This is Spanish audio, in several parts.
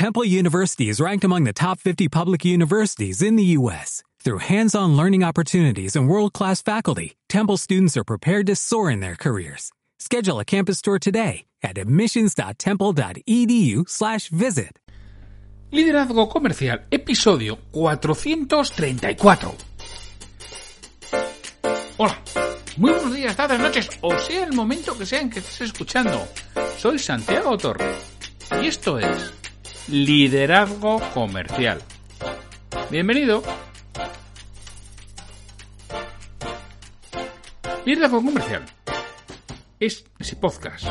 Temple University is ranked among the top 50 public universities in the U.S. Through hands-on learning opportunities and world-class faculty, Temple students are prepared to soar in their careers. Schedule a campus tour today at admissions.temple.edu/visit. Liderazgo Comercial, episodio 434. Hola, muy buenos días, tardes, noches, o sea el momento que sea en que estés escuchando. Soy Santiago Torre y esto es Liderazgo Comercial. Bienvenido. Liderazgo Comercial es ese podcast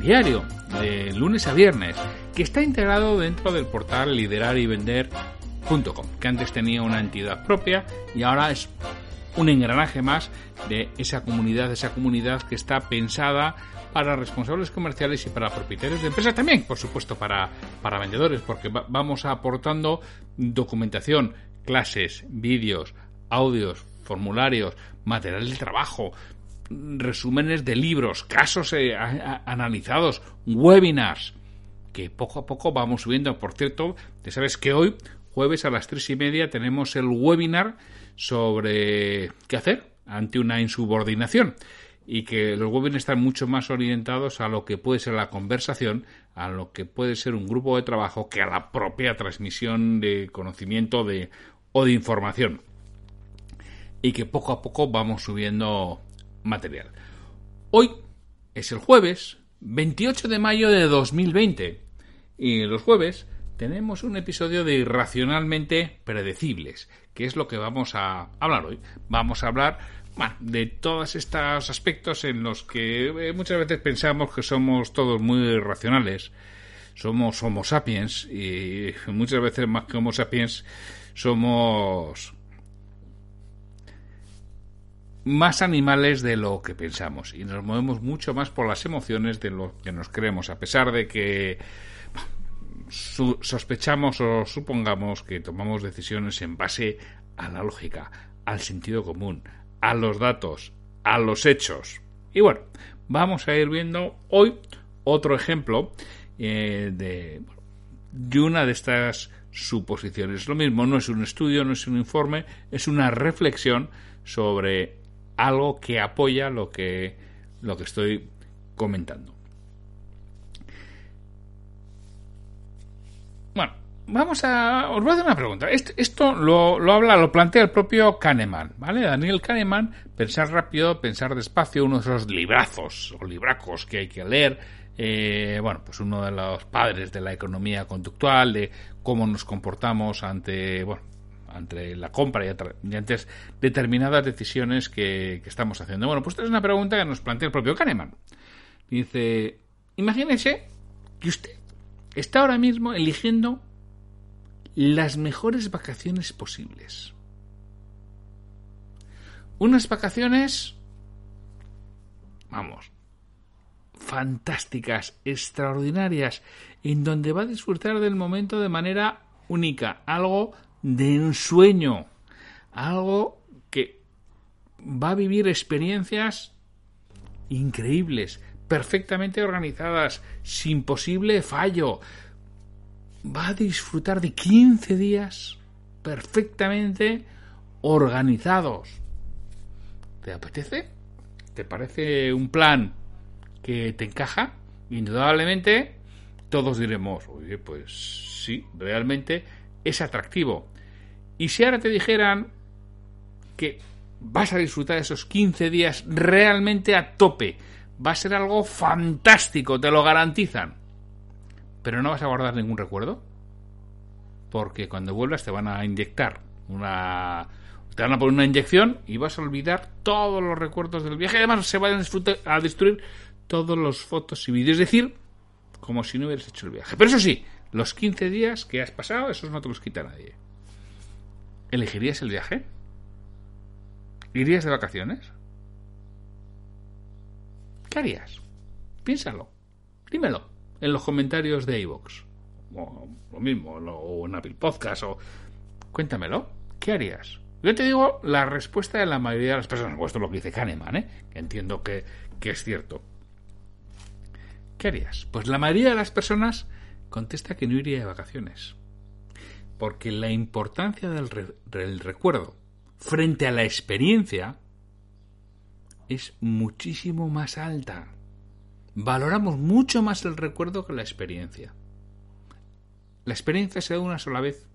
diario de lunes a viernes que está integrado dentro del portal liderarivender.com que antes tenía una entidad propia y ahora es un engranaje más de esa comunidad, esa comunidad que está pensada para responsables comerciales y para propietarios de empresas también, por supuesto, para, para vendedores, porque vamos aportando documentación, clases, vídeos, audios, formularios, material de trabajo, resúmenes de libros, casos eh, analizados, webinars, que poco a poco vamos subiendo. Por cierto, ya sabes que hoy, jueves a las tres y media, tenemos el webinar sobre qué hacer ante una insubordinación y que los webinars están mucho más orientados a lo que puede ser la conversación, a lo que puede ser un grupo de trabajo, que a la propia transmisión de conocimiento de, o de información. Y que poco a poco vamos subiendo material. Hoy es el jueves 28 de mayo de 2020 y los jueves tenemos un episodio de Irracionalmente Predecibles, que es lo que vamos a hablar hoy. Vamos a hablar de todos estos aspectos en los que eh, muchas veces pensamos que somos todos muy racionales, somos Homo sapiens y muchas veces más que Homo sapiens somos más animales de lo que pensamos y nos movemos mucho más por las emociones de lo que nos creemos, a pesar de que sospechamos o supongamos que tomamos decisiones en base a la lógica, al sentido común, a los datos, a los hechos. Y bueno, vamos a ir viendo hoy otro ejemplo eh, de, de una de estas suposiciones. Lo mismo, no es un estudio, no es un informe, es una reflexión sobre algo que apoya lo que, lo que estoy comentando. Bueno, vamos a. Os voy a hacer una pregunta. Esto, lo, lo, habla, lo plantea el propio Kahneman, ¿vale? Daniel Kahneman, pensar rápido, pensar despacio, uno de esos librazos o libracos que hay que leer. Eh, bueno, pues uno de los padres de la economía conductual, de cómo nos comportamos ante, bueno, ante la compra y, antes determinadas decisiones que, estamos haciendo. Bueno, pues esta es una pregunta que nos plantea el propio Kahneman. Dice, imagínese que usted está ahora mismo eligiendo las mejores vacaciones posibles. Unas vacaciones, vamos, fantásticas, extraordinarias, en donde va a disfrutar del momento de manera única, algo de ensueño, algo que va a vivir experiencias increíbles, perfectamente organizadas, sin posible fallo, va a disfrutar de 15 días perfectamente organizados. ¿Te apetece? ¿Te parece un plan que te encaja? Indudablemente todos diremos, oye, pues sí, realmente es atractivo. Y si ahora te dijeran que vas a disfrutar esos 15 días realmente a tope, va a ser algo fantástico, te lo garantizan pero no vas a guardar ningún recuerdo porque cuando vuelvas te van a inyectar una te van a poner una inyección y vas a olvidar todos los recuerdos del viaje. Además se van a destruir todos los fotos y vídeos. Es decir como si no hubieras hecho el viaje. Pero eso sí los 15 días que has pasado esos no te los quita nadie. ¿elegirías el viaje? ¿irías de vacaciones? ¿qué harías? piénsalo. Dímelo en los comentarios de iVoox. O lo mismo, o en Apple Podcast, o... Cuéntamelo. ¿Qué harías? Yo te digo la respuesta de la mayoría de las personas. esto es lo que dice Kahneman, ¿eh? Entiendo que, que es cierto. ¿Qué harías? Pues la mayoría de las personas contesta que no iría de vacaciones. Porque la importancia del, del recuerdo frente a la experiencia es muchísimo más alta. Valoramos mucho más el recuerdo que la experiencia. La experiencia se da una sola vez.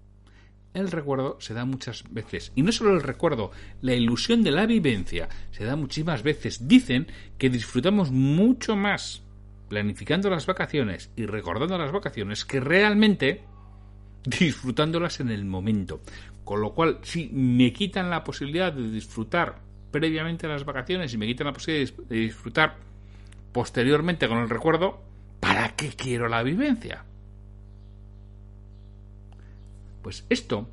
El recuerdo se da muchas veces. Y no solo el recuerdo, la ilusión de la vivencia se da muchísimas veces. Dicen que disfrutamos mucho más planificando las vacaciones y recordando las vacaciones que realmente disfrutándolas en el momento. Con lo cual, si me quitan la posibilidad de disfrutar previamente las vacaciones y me quitan la posibilidad de disfrutar posteriormente con el recuerdo, ¿para qué quiero la vivencia? Pues esto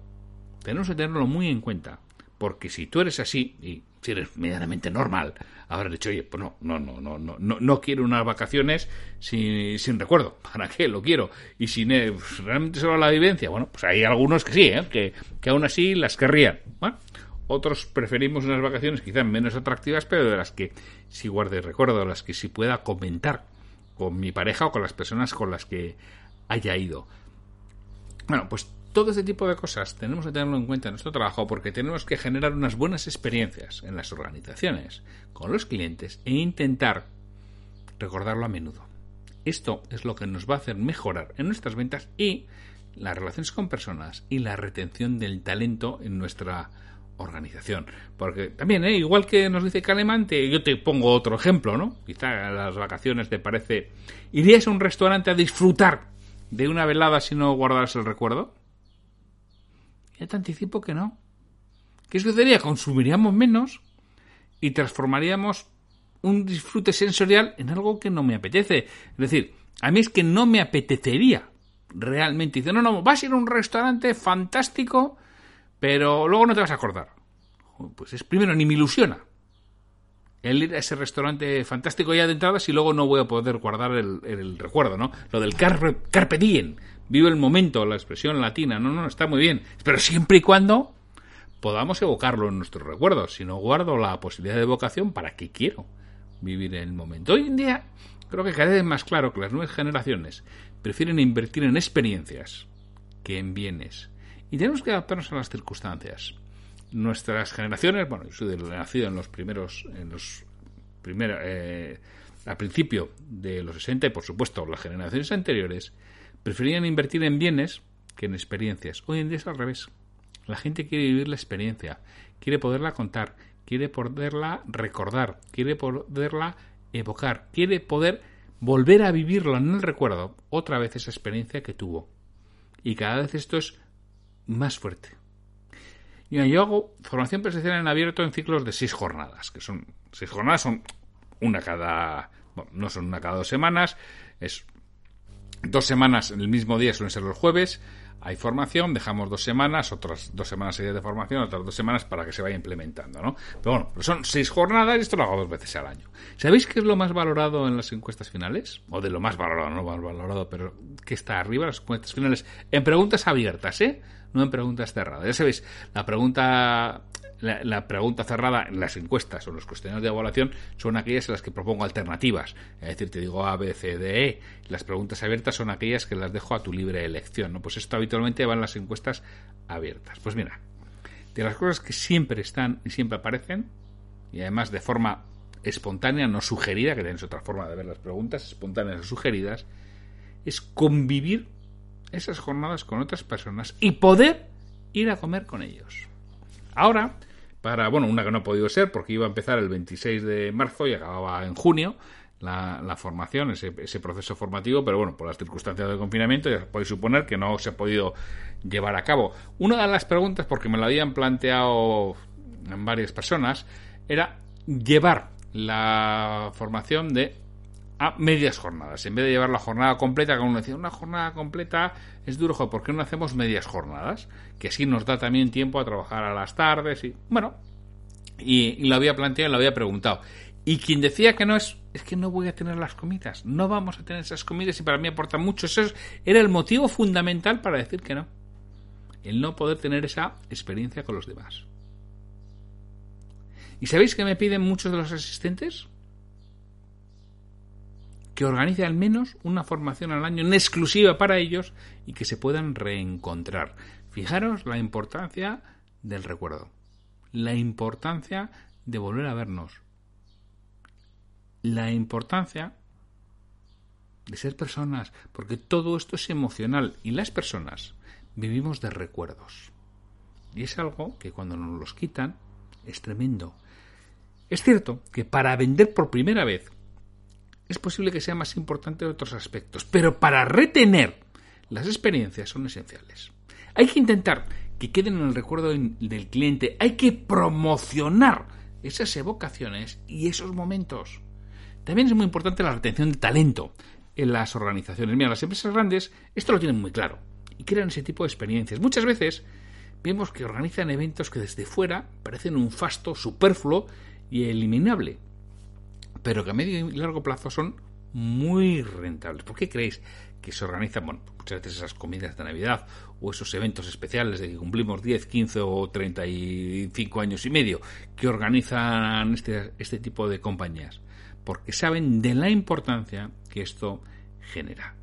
tenemos que tenerlo muy en cuenta, porque si tú eres así, y si eres medianamente normal, habrás dicho, oye, pues no, no, no, no, no, no, quiero unas vacaciones sin, sin recuerdo. ¿Para qué lo quiero? Y eh, pues, realmente solo la vivencia. Bueno, pues hay algunos que sí, ¿eh? que, que aún así las querrían. Otros preferimos unas vacaciones quizás menos atractivas, pero de las que sí guarde recuerdo, de las que sí pueda comentar con mi pareja o con las personas con las que haya ido. Bueno, pues todo este tipo de cosas tenemos que tenerlo en cuenta en nuestro trabajo porque tenemos que generar unas buenas experiencias en las organizaciones, con los clientes e intentar recordarlo a menudo. Esto es lo que nos va a hacer mejorar en nuestras ventas y las relaciones con personas y la retención del talento en nuestra organización. Porque también, ¿eh? igual que nos dice Calemante, yo te pongo otro ejemplo, ¿no? Quizá a las vacaciones te parece... ¿Irías a un restaurante a disfrutar de una velada si no guardas el recuerdo? Ya te anticipo que no. ¿Qué sucedería? Consumiríamos menos y transformaríamos un disfrute sensorial en algo que no me apetece. Es decir, a mí es que no me apetecería realmente. Dice, no, no, vas a ir a un restaurante fantástico, pero luego no te vas a acordar. Pues es primero, ni me ilusiona el ir a ese restaurante fantástico ya de entrada si luego no voy a poder guardar el, recuerdo, ¿no? Lo del carpe, diem, vive el momento, la expresión latina, no, no, está muy bien, pero siempre y cuando podamos evocarlo en nuestros recuerdos, si no guardo la posibilidad de evocación, ¿para qué quiero vivir el momento? Hoy en día creo que cada vez más claro que las nuevas generaciones prefieren invertir en experiencias que en bienes y tenemos que adaptarnos a las circunstancias nuestras generaciones, bueno, yo soy nacido en los primeros, en los primeros, eh, principio de los 60 y por supuesto las generaciones anteriores, preferían invertir en bienes que en experiencias. Hoy en día es al revés. La gente quiere vivir la experiencia, quiere poderla contar, quiere poderla recordar, quiere poderla evocar, quiere poder volver a vivirlo en el recuerdo otra vez esa experiencia que tuvo. Y cada vez esto es más fuerte. Yo hago formación presencial en abierto en ciclos de seis jornadas, que son seis jornadas, son una cada, bueno, no son una cada dos semanas, es dos semanas en el mismo día suelen ser los jueves, hay formación, dejamos dos semanas, otras dos semanas de formación, otras dos semanas para que se vaya implementando, ¿no? Pero bueno, son seis jornadas y esto lo hago dos veces al año. ¿Sabéis qué es lo más valorado en las encuestas finales? O de lo más valorado, no más valorado, pero que está arriba las encuestas finales en preguntas abiertas, ¿eh? No en preguntas cerradas. Ya sabéis, la pregunta la, pregunta cerrada en las encuestas o los cuestionarios de evaluación son aquellas en las que propongo alternativas. Es decir, te digo A, B, C, D, E. Las preguntas abiertas son aquellas que las dejo a tu libre elección. ¿no? Pues esto habitualmente va en las encuestas abiertas. Pues mira, de las cosas que siempre están y siempre aparecen, y además de forma espontánea, no sugerida, que tenéis otra forma de ver las preguntas, espontáneas o sugeridas, es convivir esas jornadas con otras personas y poder ir a comer con ellos. Ahora, para, bueno, una que no ha podido ser porque iba a empezar el 26 de marzo y acababa en junio la, formación, ese, proceso formativo, pero bueno, por las circunstancias del confinamiento ya podéis suponer que no se ha podido llevar a cabo. Una de las preguntas, porque me la habían planteado varias personas, era llevar la formación de a medias jornadas. En vez de llevar la jornada completa, como uno decía, una jornada completa es duro, ¿por qué no hacemos medias jornadas? Que así nos da también tiempo a trabajar a las tardes y, bueno, y, lo había planteado y lo había preguntado. Y quien decía que no es, es que no voy a tener las comidas, no vamos a tener esas comidas y para mí aporta mucho. Eso era el motivo fundamental para decir que no. El no poder tener esa experiencia con los demás. ¿Y sabéis que me piden muchos de los asistentes? Que organice al menos una formación al año en exclusiva para ellos y que se puedan reencontrar. Fijaros la importancia del recuerdo, la importancia de volver a vernos, la importancia de ser personas, porque todo esto es emocional y las personas vivimos de recuerdos. Y es algo que cuando nos los quitan es tremendo. Es cierto que para vender por primera vez es posible que sea más importante en otros aspectos, pero para retener las experiencias son esenciales. Hay que intentar que queden en el recuerdo del cliente, hay que promocionar esas evocaciones y esos momentos. También es muy importante la retención de talento en las organizaciones. Mira, las empresas grandes esto lo tienen muy claro y crean ese tipo de experiencias. Muchas veces vemos que organizan eventos que desde fuera parecen un fasto superfluo y eliminable, pero que a medio y largo plazo son muy rentables. ¿Por qué creéis que se organizan bueno, muchas veces esas comidas de Navidad o esos eventos especiales de que cumplimos 10, 15 o 35 años y medio que organizan este, este tipo de compañías? Porque saben de la importancia que esto genera.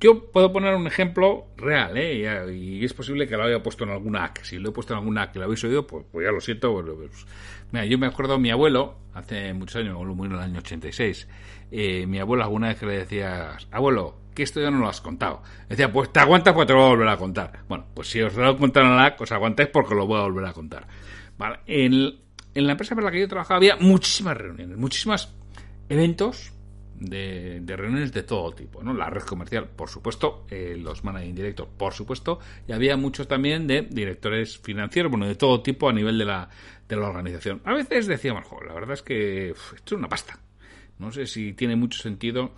Yo puedo poner un ejemplo real, ¿eh? y es posible que lo haya puesto en alguna AC. Si lo he puesto en alguna AC que lo habéis oído, pues, pues ya lo siento. Pues, mira, yo me acuerdo mi abuelo, hace muchos años, me murió en el año 86. Eh, mi abuelo alguna vez que le decía, abuelo, que esto ya no lo has contado. Decía, pues te aguantas pues te lo voy a volver a contar. Bueno, pues si os lo he contado en la AC, os aguantáis porque lo voy a volver a contar. Vale, en, en la empresa para la que yo trabajaba había muchísimas reuniones, muchísimos eventos de, reuniones de todo tipo, ¿no? La red comercial, por supuesto, eh, los managing directos, por supuesto, y había muchos también de directores financieros, bueno, de todo tipo a nivel de la, de la organización. A veces decíamos, la verdad es que esto es una pasta. No sé si tiene mucho sentido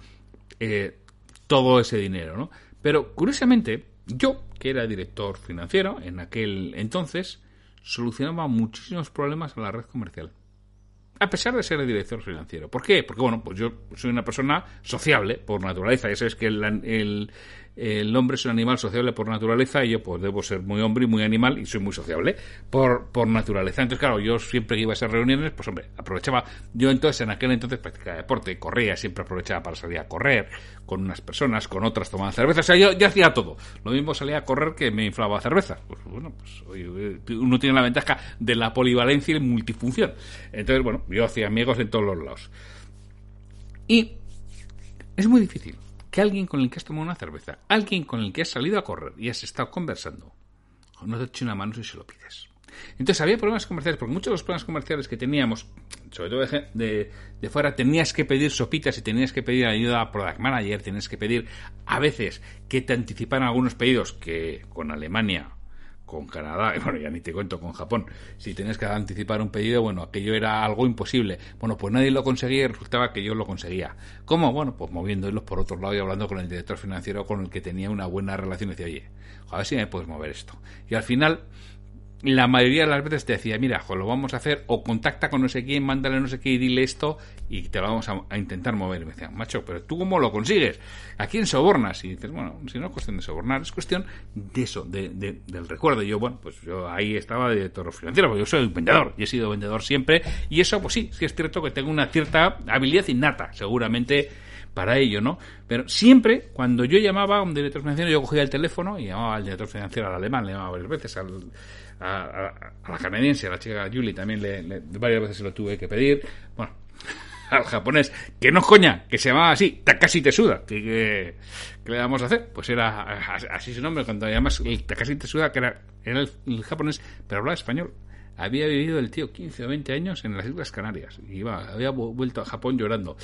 eh, todo ese dinero, ¿no? Pero curiosamente, yo, que era director financiero en aquel entonces, solucionaba muchísimos problemas a la red comercial a pesar de ser el director financiero. ¿Por qué? Porque, bueno, pues yo soy una persona sociable por naturaleza. Ya sabes que el, el, hombre es un animal sociable por naturaleza y yo pues debo ser muy hombre y muy animal y soy muy sociable por, por naturaleza. Entonces, claro, yo siempre que iba a esas reuniones, pues hombre, aprovechaba. Yo entonces, en aquel entonces practicaba deporte, corría, siempre aprovechaba para salir a correr con unas personas, con otras tomando cerveza. O sea, yo, yo hacía todo. Lo mismo salía a correr que me inflaba cerveza. Pues bueno, pues uno tiene la ventaja de la polivalencia y multifunción. Entonces, bueno, yo hacía amigos en todos los lados. Y es muy difícil que alguien con el que has tomado una cerveza, alguien con el que has salido a correr y has estado conversando, no te eche una mano si se lo pides. Entonces había problemas comerciales, porque muchos de los problemas comerciales que teníamos, sobre todo de, de, fuera, tenías que pedir sopitas y tenías que pedir ayuda a Product Manager, tenías que pedir a veces que te anticiparan algunos pedidos que con Alemania con Canadá, y bueno, ya ni te cuento con Japón, si tenías que anticipar un pedido, bueno, aquello era algo imposible. Bueno, pues nadie lo conseguía y resultaba que yo lo conseguía. ¿Cómo? Bueno, pues moviendo hilos por otro lado y hablando con el director financiero con el que tenía una buena relación. Decía, oye, a ver si me puedes mover esto. Y al final, la mayoría de las veces te decía, mira, lo vamos a hacer, o contacta con no sé quién, mándale no sé qué y dile esto, y te lo vamos a, intentar mover. Y me decían, macho, pero tú cómo lo consigues? ¿A quién sobornas? Y dices, bueno, si no es cuestión de sobornar, es cuestión de eso, de, del recuerdo. Y yo, bueno, pues yo ahí estaba de toro financiero, porque yo soy vendedor, y he sido vendedor siempre, y eso, pues sí, sí es cierto que tengo una cierta habilidad innata, seguramente para ello, ¿no? Pero siempre, cuando yo llamaba a un director financiero, yo cogía el teléfono y llamaba al director financiero al alemán, le llamaba varias veces, al a, la canadiense, a la chica Julie, también le, varias veces se lo tuve que pedir. Bueno, al japonés, que no coña, que se llamaba así, Takashi Tesuda. ¿Qué, qué, qué le vamos a hacer? Pues era así su nombre, cuando llamas el Takashi Tesuda, que era el, japonés, pero hablaba español. Había vivido el tío 15 o 20 años en las Islas Canarias. Iba, había vuelto a Japón llorando.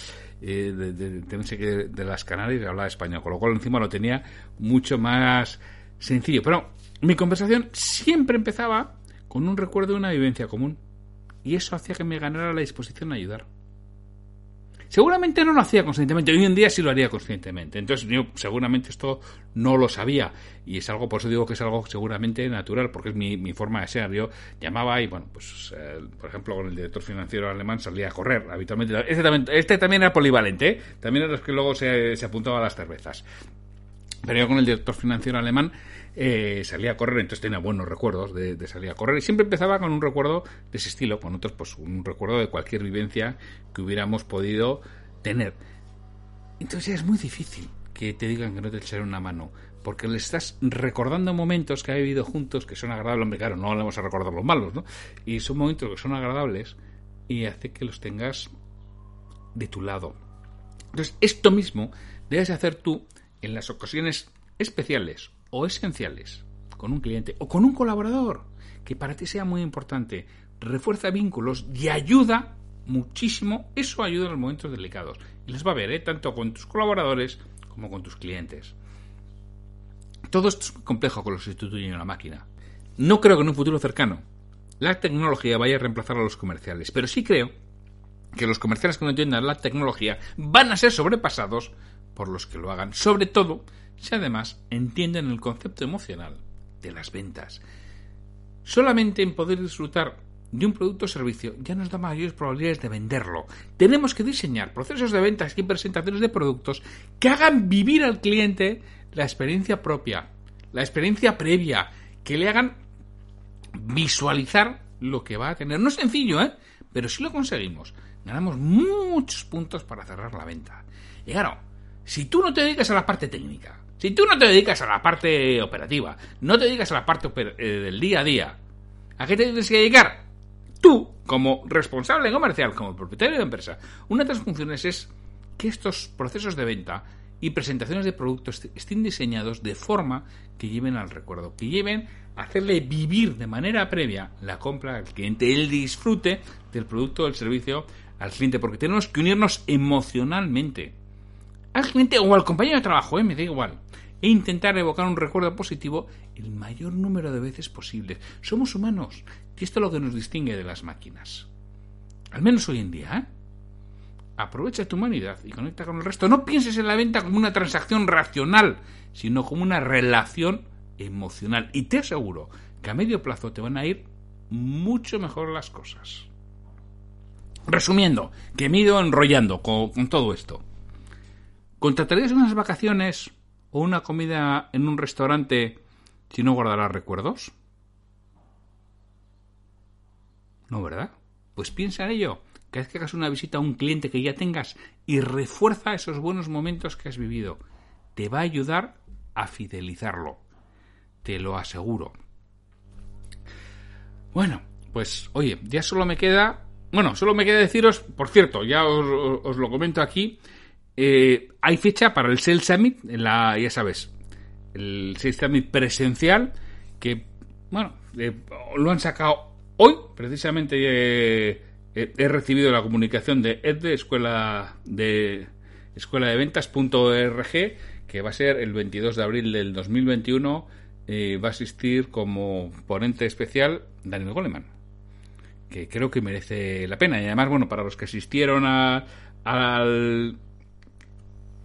Eh, de, de, de las Canarias y hablaba español. Con lo cual encima lo tenía mucho más sencillo. Pero mi conversación siempre empezaba con un recuerdo de una vivencia común. Y eso hacía que me ganara la disposición a ayudar. Seguramente no lo hacía conscientemente, hoy en día sí lo haría conscientemente. Entonces yo seguramente esto no lo sabía y es algo, por eso digo que es algo seguramente natural, porque es mi, forma de ser. Yo llamaba y bueno, pues eh, por ejemplo con el director financiero alemán salía a correr habitualmente. Este también, este también era polivalente, ¿eh? también era los que luego se, se apuntaba a las cervezas. Pero yo con el director financiero alemán eh, salía a correr, entonces tenía buenos recuerdos de, salir a correr y siempre empezaba con un recuerdo de ese estilo, con otros pues un recuerdo de cualquier vivencia que hubiéramos podido tener. Entonces es muy difícil que te digan que no te echaré una mano, porque le estás recordando momentos que ha vivido juntos que son agradables. Hombre, claro, no le vamos a recordar los malos, ¿no? Y son momentos que son agradables y hace que los tengas de tu lado. Entonces, esto mismo debes hacer tú en las ocasiones especiales o esenciales con un cliente o con un colaborador que para ti sea muy importante. Refuerza vínculos y ayuda muchísimo. Eso ayuda en los momentos delicados. Y les va a ver, ¿eh? tanto con tus colaboradores como con tus clientes. Todo esto es complejo con los sustituyen en una máquina. No creo que en un futuro cercano la tecnología vaya a reemplazar a los comerciales, pero sí creo que los comerciales que no entiendan la tecnología van a ser sobrepasados por los que lo hagan, sobre todo si además entienden el concepto emocional de las ventas. Solamente en poder disfrutar de un producto o servicio ya nos da mayores probabilidades de venderlo. Tenemos que diseñar procesos de ventas y presentaciones de productos que hagan vivir al cliente la experiencia propia, la experiencia previa, que le hagan visualizar lo que va a tener. No es sencillo, ¿eh? Pero si lo conseguimos, ganamos muchos puntos para cerrar la venta. Y claro, si tú no te dedicas a la parte técnica, si tú no te dedicas a la parte operativa, no te dedicas a la parte eh, del día a día, ¿a qué te tienes que dedicar? tú, como responsable comercial, como propietario de empresa, una de las funciones es que estos procesos de venta y presentaciones de productos estén diseñados de forma que lleven al recuerdo, que lleven a hacerle vivir de manera previa la compra al cliente, el disfrute del producto o del servicio al cliente, porque tenemos que unirnos emocionalmente al cliente o al compañero de trabajo, ¿eh? me da igual e intentar evocar un recuerdo positivo el mayor número de veces posible. Somos humanos y esto es lo que nos distingue de las máquinas. Al menos hoy en día. ¿eh? Aprovecha tu humanidad y conecta con el resto. No pienses en la venta como una transacción racional, sino como una relación emocional. Y te aseguro que a medio plazo te van a ir mucho mejor las cosas. Resumiendo, que me he ido enrollando con, con todo esto. ¿Contratarías unas vacaciones o una comida en un restaurante si no guardarás recuerdos? No, ¿verdad? Pues piensa en ello. Cada vez que hagas una visita a un cliente que ya tengas y refuerza esos buenos momentos que has vivido. Te va a ayudar a fidelizarlo. Te lo aseguro. Bueno, pues oye, ya solo me queda... Bueno, solo me queda deciros, por cierto, ya os lo comento aquí, eh, hay fecha para el Sales Summit, la, ya sabes, el Sales Summit presencial, que, bueno, eh, lo han sacado hoy, precisamente eh, he recibido la comunicación de EDVE, Escuela de, Escuela de Ventas.org, que va a ser el 22 de abril del 2021, va a asistir como ponente especial Daniel Goleman que creo que merece la pena. Y además, bueno, para los que asistieron a, al,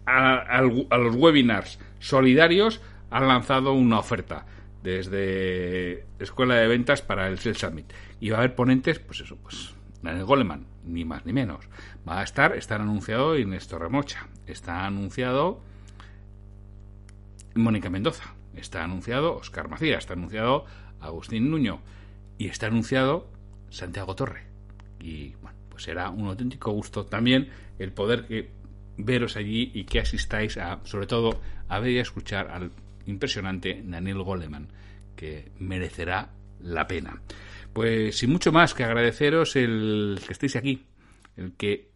a, los webinars solidarios han lanzado una oferta desde Escuela de Ventas para el Sales Summit. Y va a haber ponentes, pues eso, pues Daniel Goleman, ni más ni menos. Va a estar, está anunciado Néstor Remocha, está anunciado Mónica Mendoza, está anunciado Oscar Macías, está anunciado Agustín Nuño y está anunciado Santiago Torre. Y bueno, pues será un auténtico gusto también el poder que veros allí y que asistáis a, sobre todo, a ver y a escuchar al impresionante Daniel Goleman, que merecerá la pena. Pues sin mucho más que agradeceros el que estéis aquí, el que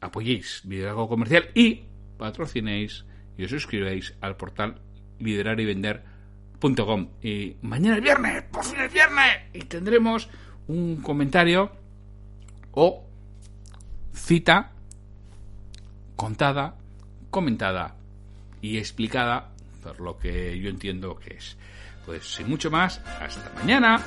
apoyéis Liderazgo Comercial y patrocinéis y os suscribáis al portal liderar y vender.com. Y mañana es viernes, por fin es viernes, y tendremos un comentario o cita contada, comentada y explicada por lo que yo entiendo que es. Pues sin mucho más, hasta mañana.